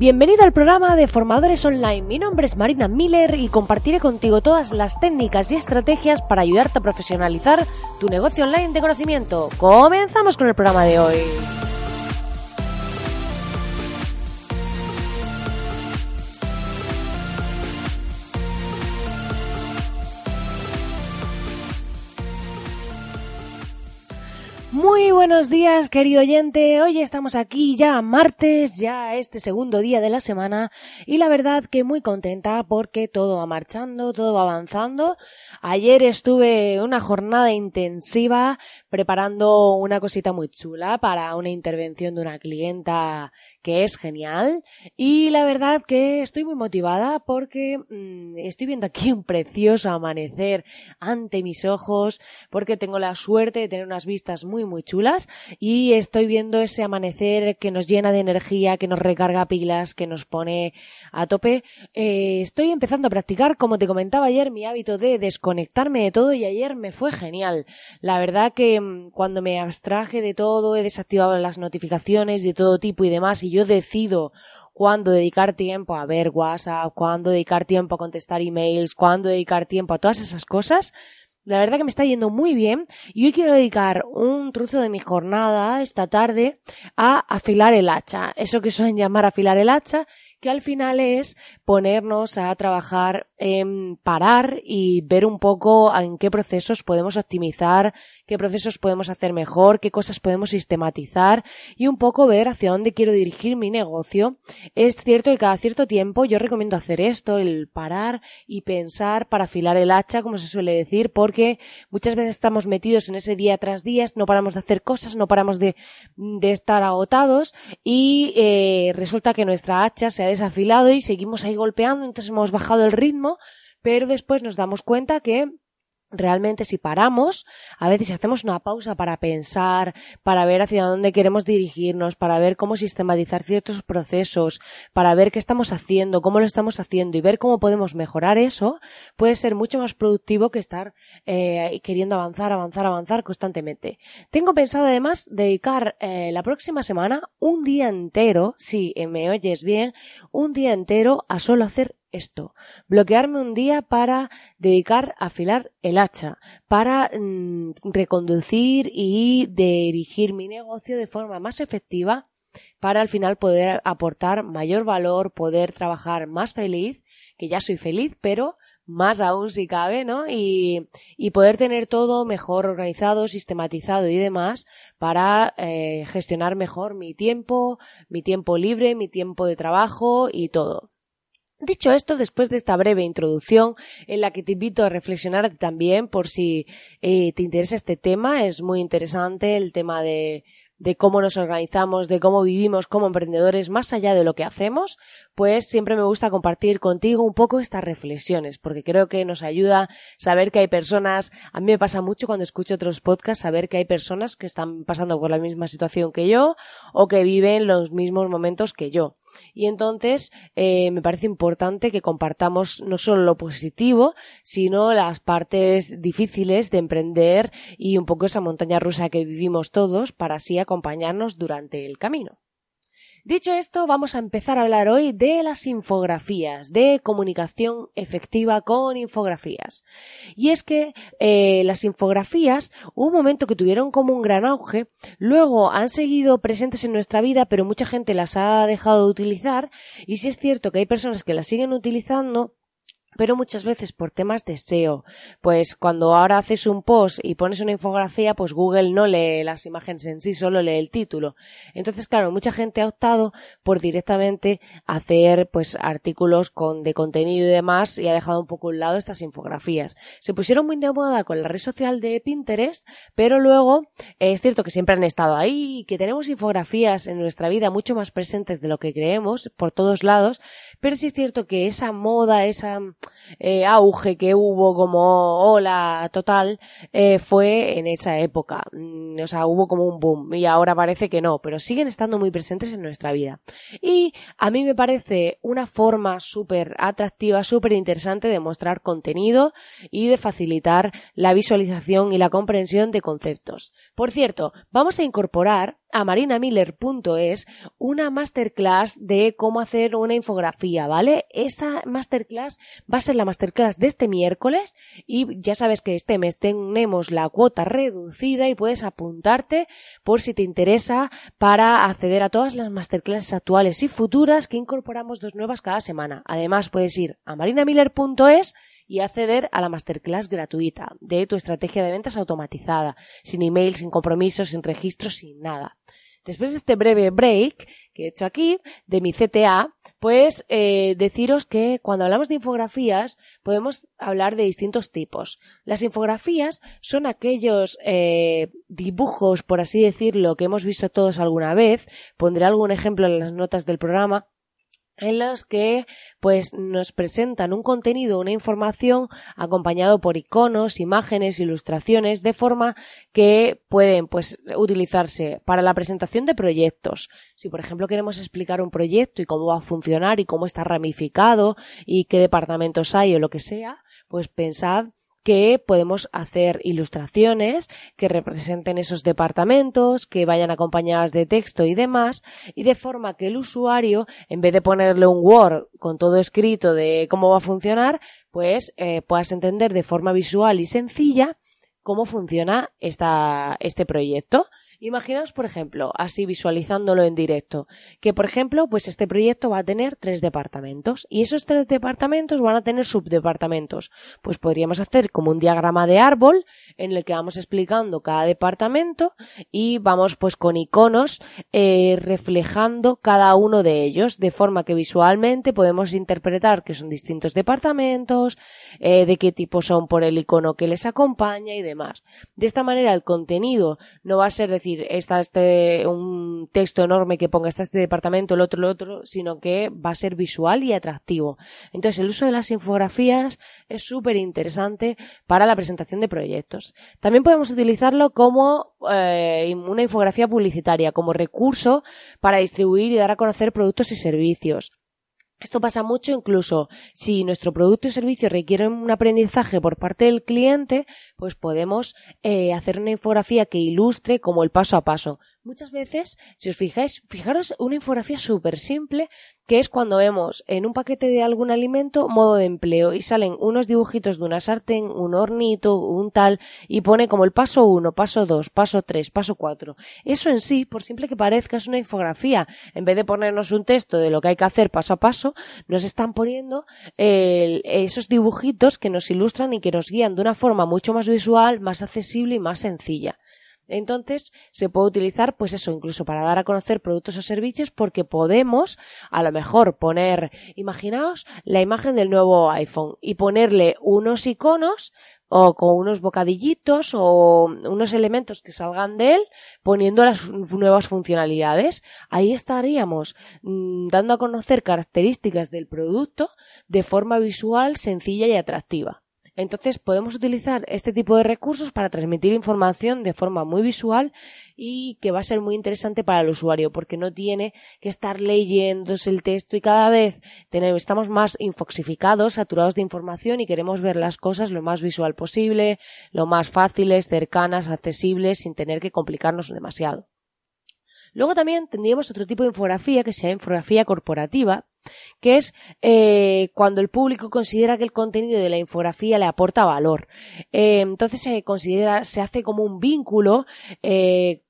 Bienvenido al programa de Formadores Online. Mi nombre es Marina Miller y compartiré contigo todas las técnicas y estrategias para ayudarte a profesionalizar tu negocio online de conocimiento. Comenzamos con el programa de hoy. Muy buenos días, querido oyente. Hoy estamos aquí ya martes, ya este segundo día de la semana y la verdad que muy contenta porque todo va marchando, todo va avanzando. Ayer estuve una jornada intensiva preparando una cosita muy chula para una intervención de una clienta que es genial y la verdad que estoy muy motivada porque mmm, estoy viendo aquí un precioso amanecer ante mis ojos porque tengo la suerte de tener unas vistas muy muy chulas y estoy viendo ese amanecer que nos llena de energía, que nos recarga pilas, que nos pone a tope. Eh, estoy empezando a practicar, como te comentaba ayer, mi hábito de desconectarme de todo y ayer me fue genial. La verdad que mmm, cuando me abstraje de todo, he desactivado las notificaciones de todo tipo y demás yo decido cuándo dedicar tiempo a ver WhatsApp, cuándo dedicar tiempo a contestar emails, cuándo dedicar tiempo a todas esas cosas, la verdad que me está yendo muy bien y hoy quiero dedicar un trozo de mi jornada esta tarde a afilar el hacha. Eso que suelen llamar afilar el hacha, que al final es ponernos a trabajar en parar y ver un poco en qué procesos podemos optimizar, qué procesos podemos hacer mejor, qué cosas podemos sistematizar y un poco ver hacia dónde quiero dirigir mi negocio. Es cierto que cada cierto tiempo yo recomiendo hacer esto, el parar y pensar para afilar el hacha, como se suele decir, porque muchas veces estamos metidos en ese día tras día, no paramos de hacer cosas, no paramos de, estar agotados y eh, resulta que nuestra hacha se ha desafilado y seguimos ahí golpeando, entonces hemos bajado el ritmo, pero después nos damos cuenta que realmente si paramos, a veces si hacemos una pausa para pensar, para ver hacia dónde queremos dirigirnos, para ver cómo sistematizar ciertos procesos, para ver qué estamos haciendo, cómo lo estamos haciendo y ver cómo podemos mejorar eso, puede ser mucho más productivo que estar eh, queriendo avanzar, avanzar, avanzar constantemente. Tengo pensado además dedicar eh, la próxima semana un día entero, si me oyes bien, un día entero a solo hacer esto. Bloquearme un día para dedicar a afilar el hacha, para mmm, reconducir y dirigir mi negocio de forma más efectiva para al final poder aportar mayor valor, poder trabajar más feliz, que ya soy feliz, pero más aún si cabe, ¿no? Y, y poder tener todo mejor organizado, sistematizado y demás para eh, gestionar mejor mi tiempo, mi tiempo libre, mi tiempo de trabajo y todo. Dicho esto, después de esta breve introducción, en la que te invito a reflexionar también por si eh, te interesa este tema, es muy interesante el tema de, de cómo nos organizamos, de cómo vivimos como emprendedores más allá de lo que hacemos, pues siempre me gusta compartir contigo un poco estas reflexiones, porque creo que nos ayuda saber que hay personas, a mí me pasa mucho cuando escucho otros podcasts, saber que hay personas que están pasando por la misma situación que yo o que viven los mismos momentos que yo. Y entonces eh, me parece importante que compartamos no solo lo positivo, sino las partes difíciles de emprender y un poco esa montaña rusa que vivimos todos para así acompañarnos durante el camino. Dicho esto, vamos a empezar a hablar hoy de las infografías, de comunicación efectiva con infografías. Y es que eh, las infografías, un momento que tuvieron como un gran auge, luego han seguido presentes en nuestra vida, pero mucha gente las ha dejado de utilizar, y si es cierto que hay personas que las siguen utilizando, pero muchas veces por temas de SEO. Pues cuando ahora haces un post y pones una infografía, pues Google no lee las imágenes en sí, solo lee el título. Entonces, claro, mucha gente ha optado por directamente hacer pues artículos con de contenido y demás y ha dejado un poco a un lado estas infografías. Se pusieron muy de moda con la red social de Pinterest, pero luego eh, es cierto que siempre han estado ahí que tenemos infografías en nuestra vida mucho más presentes de lo que creemos por todos lados, pero sí es cierto que esa moda, esa eh, auge que hubo como ola total eh, fue en esa época. Mm, o sea, hubo como un boom y ahora parece que no, pero siguen estando muy presentes en nuestra vida. Y a mí me parece una forma súper atractiva, súper interesante de mostrar contenido y de facilitar la visualización y la comprensión de conceptos. Por cierto, vamos a incorporar a marinamiller.es una masterclass de cómo hacer una infografía, ¿vale? Esa masterclass va a ser la masterclass de este miércoles y ya sabes que este mes tenemos la cuota reducida y puedes apuntarte por si te interesa para acceder a todas las masterclasses actuales y futuras que incorporamos dos nuevas cada semana. Además puedes ir a marinamiller.es y acceder a la masterclass gratuita de tu estrategia de ventas automatizada, sin email, sin compromisos, sin registros, sin nada. Después de este breve break que he hecho aquí de mi CTA, pues eh, deciros que cuando hablamos de infografías podemos hablar de distintos tipos. Las infografías son aquellos eh, dibujos, por así decirlo, que hemos visto todos alguna vez. Pondré algún ejemplo en las notas del programa en los que pues nos presentan un contenido, una información acompañado por iconos, imágenes, ilustraciones de forma que pueden pues utilizarse para la presentación de proyectos. Si por ejemplo queremos explicar un proyecto y cómo va a funcionar y cómo está ramificado y qué departamentos hay o lo que sea, pues pensad que podemos hacer ilustraciones que representen esos departamentos, que vayan acompañadas de texto y demás, y de forma que el usuario, en vez de ponerle un Word con todo escrito de cómo va a funcionar, pues eh, puedas entender de forma visual y sencilla cómo funciona esta, este proyecto. Imaginaos, por ejemplo, así visualizándolo en directo, que por ejemplo, pues este proyecto va a tener tres departamentos y esos tres departamentos van a tener subdepartamentos. Pues podríamos hacer como un diagrama de árbol en el que vamos explicando cada departamento y vamos pues con iconos eh, reflejando cada uno de ellos de forma que visualmente podemos interpretar que son distintos departamentos, eh, de qué tipo son por el icono que les acompaña y demás. De esta manera el contenido no va a ser decir está este, un texto enorme que ponga está este departamento, el otro, el otro, sino que va a ser visual y atractivo. Entonces, el uso de las infografías es súper interesante para la presentación de proyectos. También podemos utilizarlo como eh, una infografía publicitaria, como recurso para distribuir y dar a conocer productos y servicios. Esto pasa mucho incluso si nuestro producto o servicio requiere un aprendizaje por parte del cliente, pues podemos eh, hacer una infografía que ilustre como el paso a paso. Muchas veces, si os fijáis, fijaros una infografía súper simple, que es cuando vemos en un paquete de algún alimento modo de empleo y salen unos dibujitos de una sartén, un hornito, un tal, y pone como el paso 1, paso 2, paso 3, paso 4. Eso en sí, por simple que parezca, es una infografía. En vez de ponernos un texto de lo que hay que hacer paso a paso, nos están poniendo esos dibujitos que nos ilustran y que nos guían de una forma mucho más visual, más accesible y más sencilla. Entonces, se puede utilizar, pues eso, incluso para dar a conocer productos o servicios, porque podemos, a lo mejor, poner, imaginaos la imagen del nuevo iPhone y ponerle unos iconos o con unos bocadillitos o unos elementos que salgan de él poniendo las nuevas funcionalidades. Ahí estaríamos mm, dando a conocer características del producto de forma visual, sencilla y atractiva. Entonces podemos utilizar este tipo de recursos para transmitir información de forma muy visual y que va a ser muy interesante para el usuario porque no tiene que estar leyéndose el texto y cada vez estamos más infoxificados, saturados de información y queremos ver las cosas lo más visual posible, lo más fáciles, cercanas, accesibles, sin tener que complicarnos demasiado. Luego también tendríamos otro tipo de infografía que sea infografía corporativa, que es eh, cuando el público considera que el contenido de la infografía le aporta valor. Eh, entonces se considera, se hace como un vínculo eh,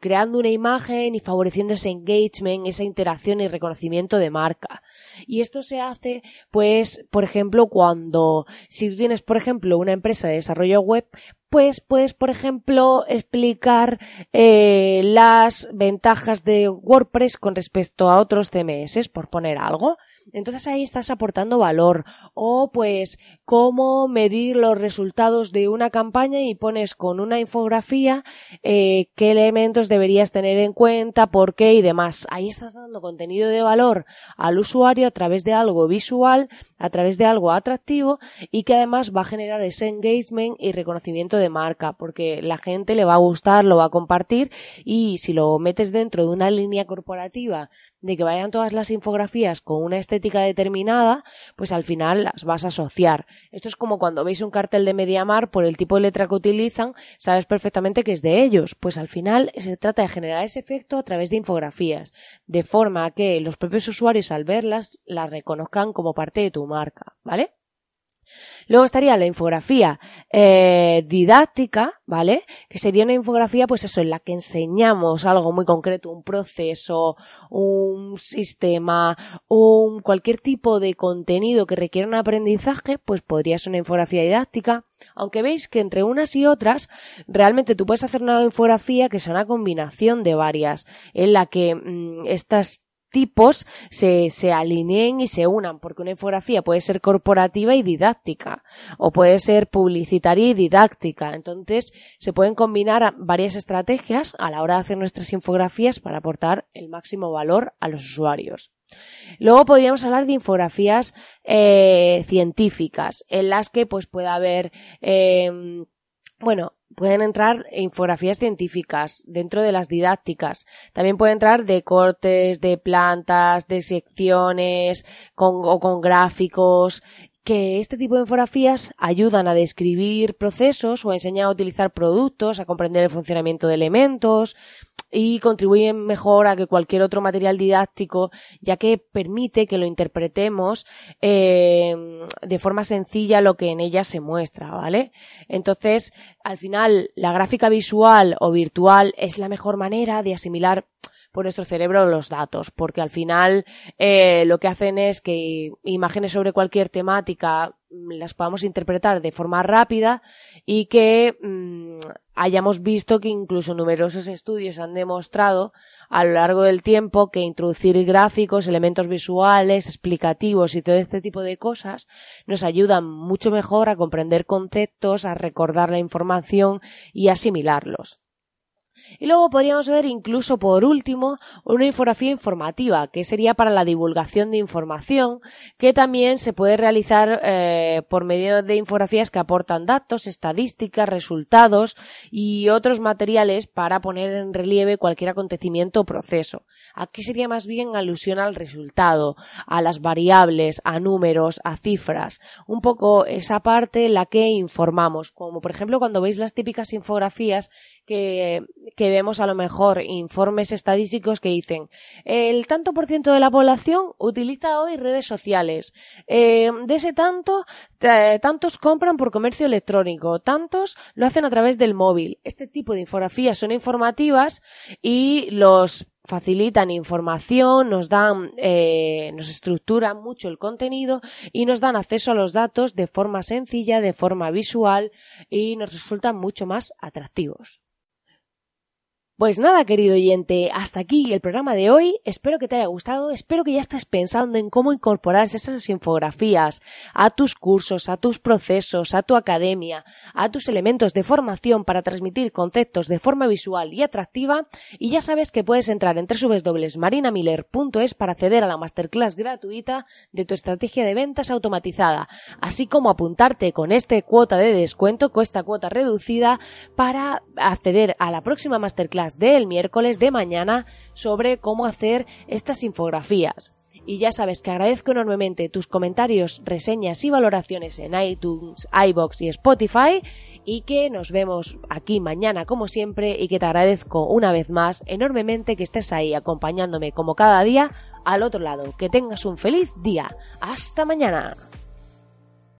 creando una imagen y favoreciendo ese engagement, esa interacción y reconocimiento de marca. Y esto se hace, pues, por ejemplo, cuando, si tú tienes, por ejemplo, una empresa de desarrollo web, pues puedes, por ejemplo, explicar eh, las ventajas de WordPress con respecto a otros CMS, por poner algo. Entonces ahí estás aportando valor. O pues cómo medir los resultados de una campaña y pones con una infografía eh, qué elementos deberías tener en cuenta, por qué y demás. Ahí estás dando contenido de valor al usuario a través de algo visual, a través de algo atractivo y que además va a generar ese engagement y reconocimiento de marca porque la gente le va a gustar, lo va a compartir y si lo metes dentro de una línea corporativa de que vayan todas las infografías con una estética determinada, pues al final las vas a asociar. Esto es como cuando veis un cartel de Mediamar por el tipo de letra que utilizan, sabes perfectamente que es de ellos. Pues al final se trata de generar ese efecto a través de infografías, de forma que los propios usuarios al verlas las reconozcan como parte de tu marca, ¿vale? Luego estaría la infografía eh, didáctica, ¿vale? Que sería una infografía, pues eso, en la que enseñamos algo muy concreto, un proceso, un sistema, un cualquier tipo de contenido que requiera un aprendizaje, pues podría ser una infografía didáctica. Aunque veis que entre unas y otras, realmente tú puedes hacer una infografía que sea una combinación de varias, en la que mm, estas tipos se, se alineen y se unan, porque una infografía puede ser corporativa y didáctica, o puede ser publicitaria y didáctica. Entonces, se pueden combinar varias estrategias a la hora de hacer nuestras infografías para aportar el máximo valor a los usuarios. Luego podríamos hablar de infografías eh, científicas, en las que pues pueda haber eh, bueno, pueden entrar infografías científicas dentro de las didácticas. También pueden entrar de cortes, de plantas, de secciones con, o con gráficos que este tipo de infografías ayudan a describir procesos o enseñan a utilizar productos, a comprender el funcionamiento de elementos, y contribuyen mejor a que cualquier otro material didáctico, ya que permite que lo interpretemos eh, de forma sencilla lo que en ella se muestra, ¿vale? Entonces, al final, la gráfica visual o virtual es la mejor manera de asimilar por nuestro cerebro los datos, porque al final eh, lo que hacen es que imágenes sobre cualquier temática mm, las podamos interpretar de forma rápida y que mm, hayamos visto que incluso numerosos estudios han demostrado a lo largo del tiempo que introducir gráficos, elementos visuales, explicativos y todo este tipo de cosas nos ayudan mucho mejor a comprender conceptos, a recordar la información y asimilarlos. Y luego podríamos ver incluso por último una infografía informativa, que sería para la divulgación de información, que también se puede realizar eh, por medio de infografías que aportan datos, estadísticas, resultados y otros materiales para poner en relieve cualquier acontecimiento o proceso. Aquí sería más bien alusión al resultado, a las variables, a números, a cifras, un poco esa parte la que informamos, como por ejemplo cuando veis las típicas infografías que que vemos a lo mejor informes estadísticos que dicen el tanto por ciento de la población utiliza hoy redes sociales. Eh, de ese tanto, tantos compran por comercio electrónico, tantos lo hacen a través del móvil. Este tipo de infografías son informativas y los facilitan información, nos dan, eh, nos estructuran mucho el contenido y nos dan acceso a los datos de forma sencilla, de forma visual y nos resultan mucho más atractivos. Pues nada, querido oyente, hasta aquí el programa de hoy. Espero que te haya gustado, espero que ya estés pensando en cómo incorporar esas infografías a tus cursos, a tus procesos, a tu academia, a tus elementos de formación para transmitir conceptos de forma visual y atractiva. Y ya sabes que puedes entrar en www.marinamiller.es para acceder a la masterclass gratuita de tu estrategia de ventas automatizada, así como apuntarte con este cuota de descuento, con esta cuota reducida, para acceder a la próxima masterclass del miércoles de mañana sobre cómo hacer estas infografías. Y ya sabes que agradezco enormemente tus comentarios, reseñas y valoraciones en iTunes, iBox y Spotify y que nos vemos aquí mañana como siempre y que te agradezco una vez más enormemente que estés ahí acompañándome como cada día al otro lado. Que tengas un feliz día. Hasta mañana.